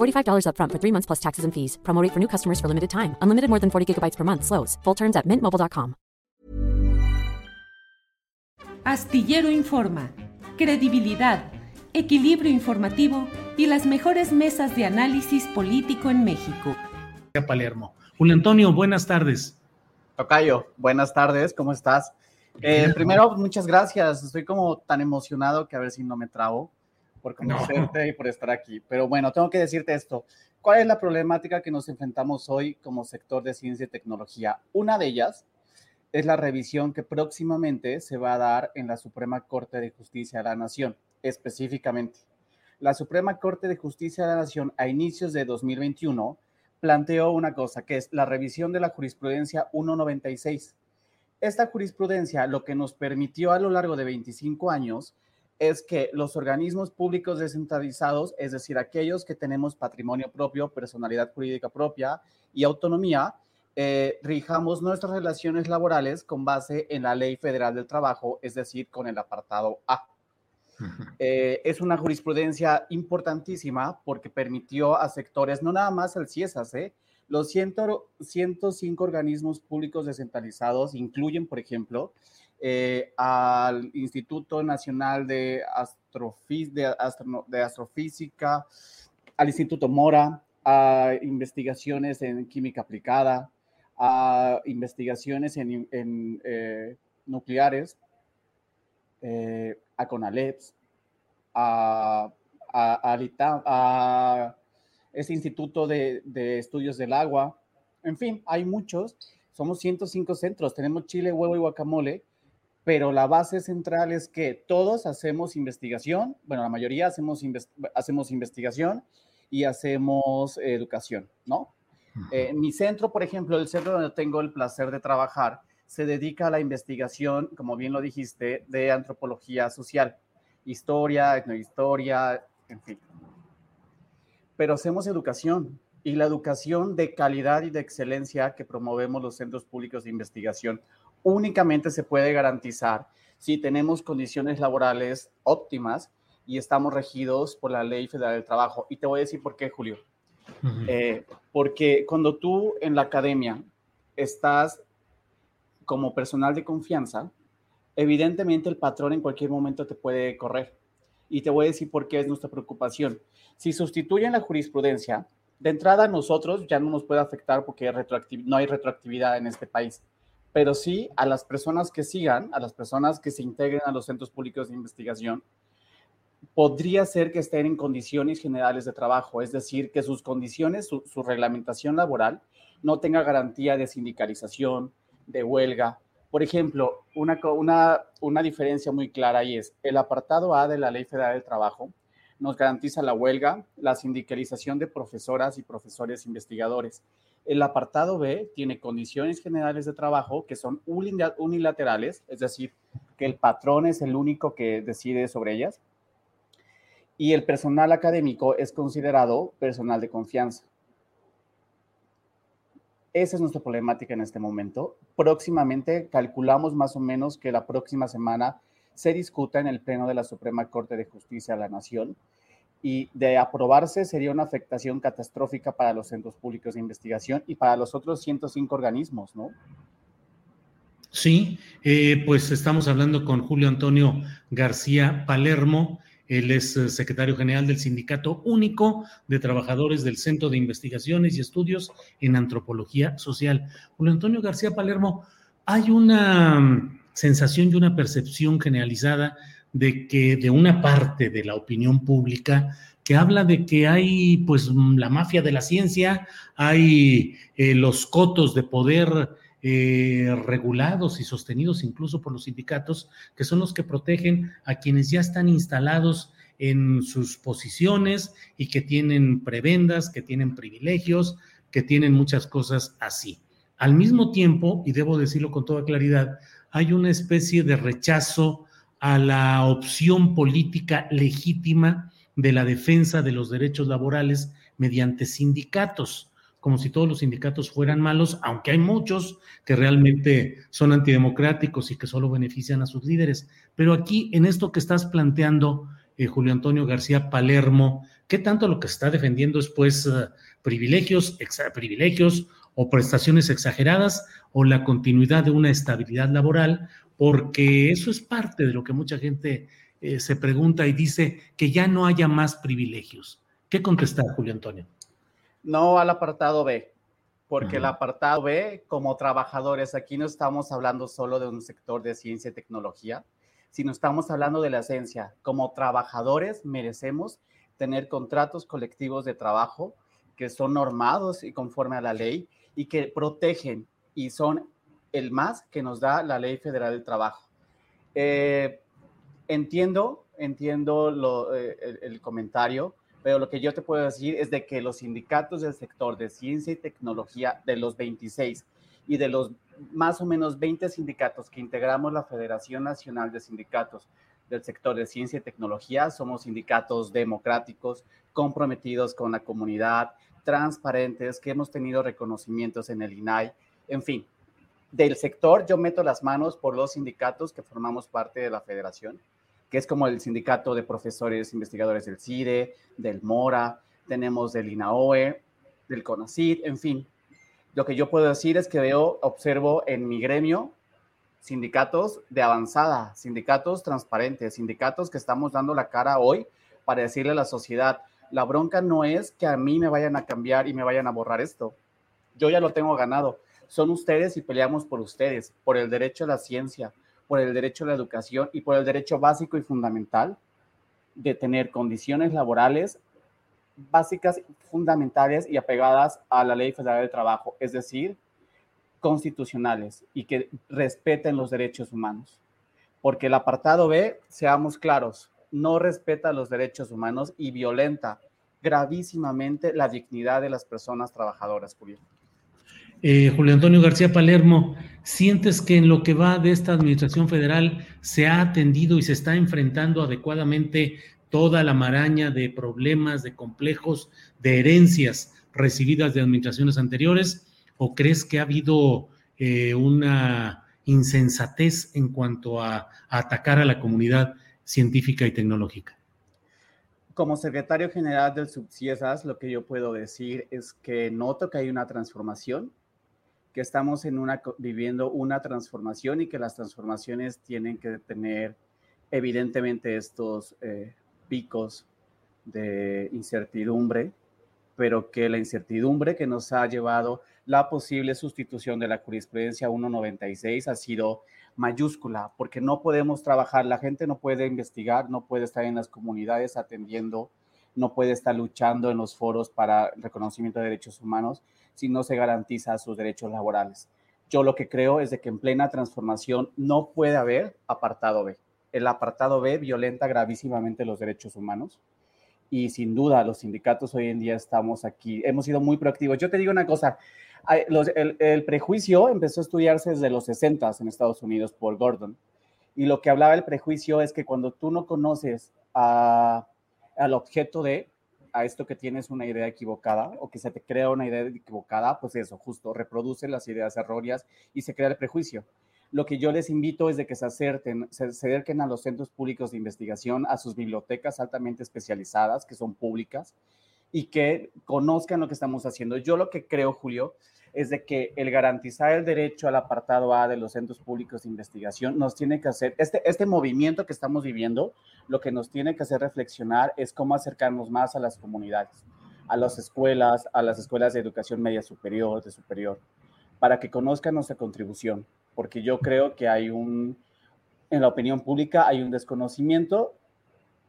$45 upfront for three months plus taxes and fees. Promo rate for new customers for limited time. Unlimited more than 40 gigabytes per month. Slows. Full terms at mintmobile.com. Astillero Informa, credibilidad, equilibrio informativo y las mejores mesas de análisis político en México. Palermo. Julio Antonio, buenas tardes. Tocayo, buenas tardes, ¿cómo estás? Eh, primero, muchas gracias. Estoy como tan emocionado que a ver si no me trabo por conocerte y por estar aquí. Pero bueno, tengo que decirte esto. ¿Cuál es la problemática que nos enfrentamos hoy como sector de ciencia y tecnología? Una de ellas es la revisión que próximamente se va a dar en la Suprema Corte de Justicia de la Nación, específicamente. La Suprema Corte de Justicia de la Nación a inicios de 2021 planteó una cosa, que es la revisión de la jurisprudencia 196. Esta jurisprudencia lo que nos permitió a lo largo de 25 años es que los organismos públicos descentralizados, es decir, aquellos que tenemos patrimonio propio, personalidad jurídica propia y autonomía, eh, rijamos nuestras relaciones laborales con base en la Ley Federal del Trabajo, es decir, con el apartado A. Eh, es una jurisprudencia importantísima porque permitió a sectores, no nada más al CIESAS, ¿eh? los 105 organismos públicos descentralizados incluyen, por ejemplo, eh, al Instituto Nacional de, Astrofísica, al Instituto Mora, a investigaciones en química aplicada, a investigaciones en, eh, nucleares, eh, a CONALEPS, a, a, a, ese Instituto de, de Estudios del Agua, en fin, hay muchos. Somos 105 centros, tenemos chile, huevo y guacamole, pero la base central es que todos hacemos investigación, bueno, la mayoría hacemos, hacemos investigación y hacemos educación, ¿no? Eh, mi centro, por ejemplo, el centro donde tengo el placer de trabajar, se dedica a la investigación, como bien lo dijiste, de antropología social, historia, etnohistoria, en fin. Pero hacemos educación y la educación de calidad y de excelencia que promovemos los centros públicos de investigación únicamente se puede garantizar si tenemos condiciones laborales óptimas y estamos regidos por la Ley Federal del Trabajo. Y te voy a decir por qué, Julio. Eh, porque cuando tú en la academia estás como personal de confianza, evidentemente el patrón en cualquier momento te puede correr. Y te voy a decir por qué es nuestra preocupación. Si sustituyen la jurisprudencia, de entrada nosotros ya no nos puede afectar porque no hay retroactividad en este país pero sí a las personas que sigan, a las personas que se integren a los centros públicos de investigación, podría ser que estén en condiciones generales de trabajo, es decir, que sus condiciones, su, reglamentación laboral no tenga garantía de sindicalización, de huelga. Por ejemplo, una, una, una diferencia muy clara ahí es el apartado A de la Ley Federal del Trabajo nos garantiza la huelga, la sindicalización de profesoras y profesores investigadores el apartado B tiene condiciones generales de trabajo que son unilaterales, es decir, que el patrón es el único que decide sobre ellas. Y el personal académico es considerado personal de confianza. Esa es nuestra problemática en este momento. Próximamente calculamos más o menos que la próxima semana se discuta en el Pleno de la Suprema Corte de Justicia de la Nación y de aprobarse sería una afectación catastrófica para los centros públicos de investigación y para los otros 105 organismos, ¿no? Sí, eh, pues estamos hablando con Julio Antonio García Palermo, Él es eh, secretario general del Sindicato Único de Trabajadores del Centro de Investigaciones y Estudios en Antropología Social. Julio Antonio García Palermo, hay una mm, sensación y una percepción generalizada de que de una parte de la opinión pública que habla de que hay pues la mafia de la ciencia, hay eh, los cotos de poder eh, regulados y sostenidos incluso por los sindicatos, que son los que protegen a quienes ya están instalados en sus posiciones y que tienen prebendas, que tienen privilegios, que tienen muchas cosas así. Al mismo tiempo, y debo decirlo con toda claridad, hay una especie de rechazo a la opción política legítima de la defensa de los derechos laborales mediante sindicatos como si todos los sindicatos fueran malos, aunque hay muchos que realmente son antidemocráticos y que solo benefician a sus líderes. Pero aquí, en esto que estás planteando, eh, Julio Antonio García Palermo, ¿qué tanto lo que está defendiendo es pues eh, privilegios, privilegios o prestaciones exageradas o la continuidad de una estabilidad laboral? Porque eso es parte de lo que mucha gente eh, se pregunta y dice que ya no haya más privilegios. ¿Qué contestar, Julio Antonio? No al apartado B, porque el apartado B, como trabajadores, aquí no estamos hablando solo de un sector de ciencia y tecnología, sino estamos hablando de la esencia. Como trabajadores merecemos tener contratos colectivos de trabajo que son normados y conforme a la ley y que protegen y son el más que nos da la ley federal del trabajo. Eh, entiendo, entiendo eh, el comentario, pero lo que yo te puedo decir es de que los sindicatos del sector de ciencia y tecnología, de los 26 y de los más o menos 20 sindicatos que integramos la Federación Nacional de Sindicatos del sector de ciencia y tecnología, somos sindicatos democráticos, comprometidos con la comunidad, transparentes, que hemos tenido reconocimientos en el INAI, en fin. Del sector yo meto las manos por los sindicatos que formamos parte de la federación que es como el sindicato de profesores investigadores del CIDE, del MORA, tenemos del INAOE, del CONACID, en fin. Lo que yo puedo decir es que veo, observo en mi gremio sindicatos de avanzada, sindicatos transparentes, sindicatos que estamos dando la cara hoy para decirle a la sociedad, la bronca no es que a mí me vayan a cambiar y me vayan a borrar esto. Yo ya lo tengo ganado. Son ustedes y peleamos por ustedes, por el derecho a la ciencia, por el derecho a la educación y por el derecho básico y fundamental de tener condiciones laborales básicas, fundamentales y apegadas a la Ley Federal del Trabajo, es decir, constitucionales y que respeten los derechos humanos. Porque el apartado B, seamos claros, no respeta los derechos humanos y violenta gravísimamente la dignidad de las personas trabajadoras, Julio. Eh, Julio Antonio García Palermo, ¿sientes que en lo que va de esta administración federal se ha atendido y se está enfrentando adecuadamente toda la maraña de problemas, de complejos, de herencias recibidas de administraciones anteriores? ¿O crees que ha habido eh, una insensatez en cuanto a, atacar a la comunidad científica y tecnológica? como secretario general del Subciesas, lo que yo puedo decir es que noto que hay una transformación, que estamos en una, viviendo una transformación y que las transformaciones tienen que tener evidentemente estos eh, picos de incertidumbre, pero que la incertidumbre que nos ha llevado la posible sustitución de la jurisprudencia 196 ha sido mayúscula, porque no podemos trabajar, la gente no puede investigar, no puede estar en las comunidades atendiendo, no puede estar luchando en los foros para reconocimiento de derechos humanos si no se garantiza sus derechos laborales. Yo lo que creo es de que en plena transformación no puede haber apartado B. El apartado B violenta gravísimamente los derechos humanos y sin duda los sindicatos hoy en día estamos aquí, hemos sido muy proactivos. Yo te digo una cosa, el, prejuicio empezó a estudiarse desde los 60 en Estados Unidos por Gordon y lo que hablaba el prejuicio es que cuando tú no conoces al objeto de, a esto que tienes una idea equivocada o que se te crea una idea equivocada, pues eso, justo, reproduce las ideas erróneas y se crea el prejuicio. Lo que yo les invito es de que se acerquen, se acerquen a los centros públicos de investigación, a sus bibliotecas altamente especializadas, que son públicas, y que conozcan lo que estamos haciendo. Yo lo que creo, Julio, es de que el garantizar el derecho al apartado A de los centros públicos de investigación nos tiene que hacer, este, este movimiento que estamos viviendo, lo que nos tiene que hacer reflexionar es cómo acercarnos más a las comunidades, a las escuelas, a las escuelas de educación media superior, de superior, para que conozcan nuestra contribución, porque yo creo que hay un, en la opinión pública hay un desconocimiento,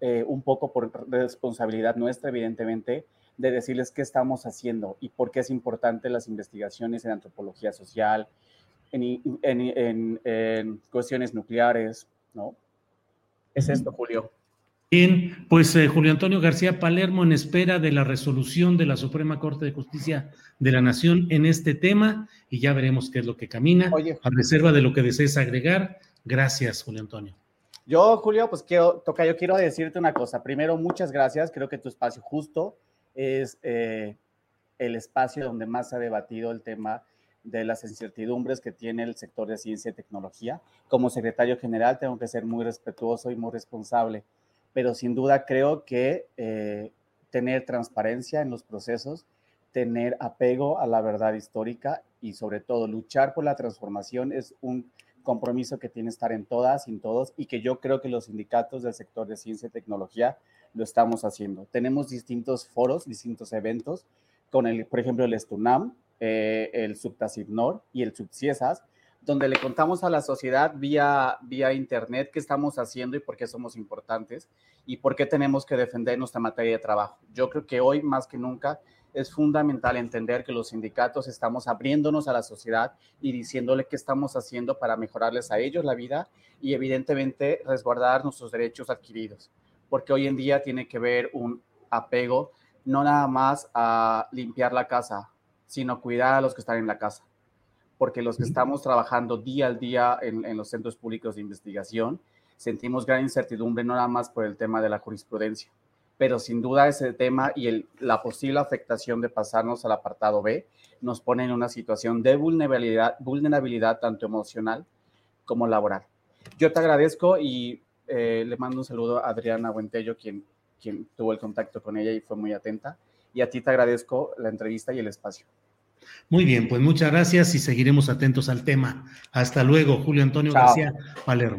eh, un poco por responsabilidad nuestra, evidentemente, de decirles qué estamos haciendo y por qué es importante las investigaciones en antropología social, en, cuestiones nucleares, ¿no? Es esto, Julio. Bien, pues eh, Julio Antonio García Palermo en espera de la resolución de la Suprema Corte de Justicia de la Nación en este tema y ya veremos qué es lo que camina. a reserva de lo que desees agregar. Gracias, Julio Antonio. Yo, Julio, pues quiero, toca, yo quiero decirte una cosa. Primero, muchas gracias. Creo que tu espacio justo es eh, el espacio donde más se ha debatido el tema de las incertidumbres que tiene el sector de ciencia y tecnología. Como secretario general tengo que ser muy respetuoso y muy responsable, pero sin duda creo que eh, tener transparencia en los procesos, tener apego a la verdad histórica y sobre todo luchar por la transformación es un compromiso que tiene estar en todas y en todos y que yo creo que los sindicatos del sector de ciencia y tecnología lo estamos haciendo. Tenemos distintos foros, distintos eventos, con el, por ejemplo, el Estunam, eh, el Subtasibnor y el Subciesas, donde le contamos a la sociedad vía, vía internet qué estamos haciendo y por qué somos importantes y por qué tenemos que defender nuestra materia de trabajo. Yo creo que hoy más que nunca es fundamental entender que los sindicatos estamos abriéndonos a la sociedad y diciéndole qué estamos haciendo para mejorarles a ellos la vida y evidentemente resguardar nuestros derechos adquiridos porque hoy en día tiene que ver un apego no nada más a limpiar la casa, sino cuidar a los que están en la casa. Porque los que estamos trabajando día al día en, los centros públicos de investigación, sentimos gran incertidumbre no nada más por el tema de la jurisprudencia, pero sin duda ese tema y la posible afectación de pasarnos al apartado B nos pone en una situación de vulnerabilidad, vulnerabilidad tanto emocional como laboral. Yo te agradezco y eh, le mando un saludo a Adriana Buentello, quien, quien tuvo el contacto con ella y fue muy atenta. Y a ti te agradezco la entrevista y el espacio. Muy bien, pues muchas gracias y seguiremos atentos al tema. Hasta luego, Julio Antonio García Palermo.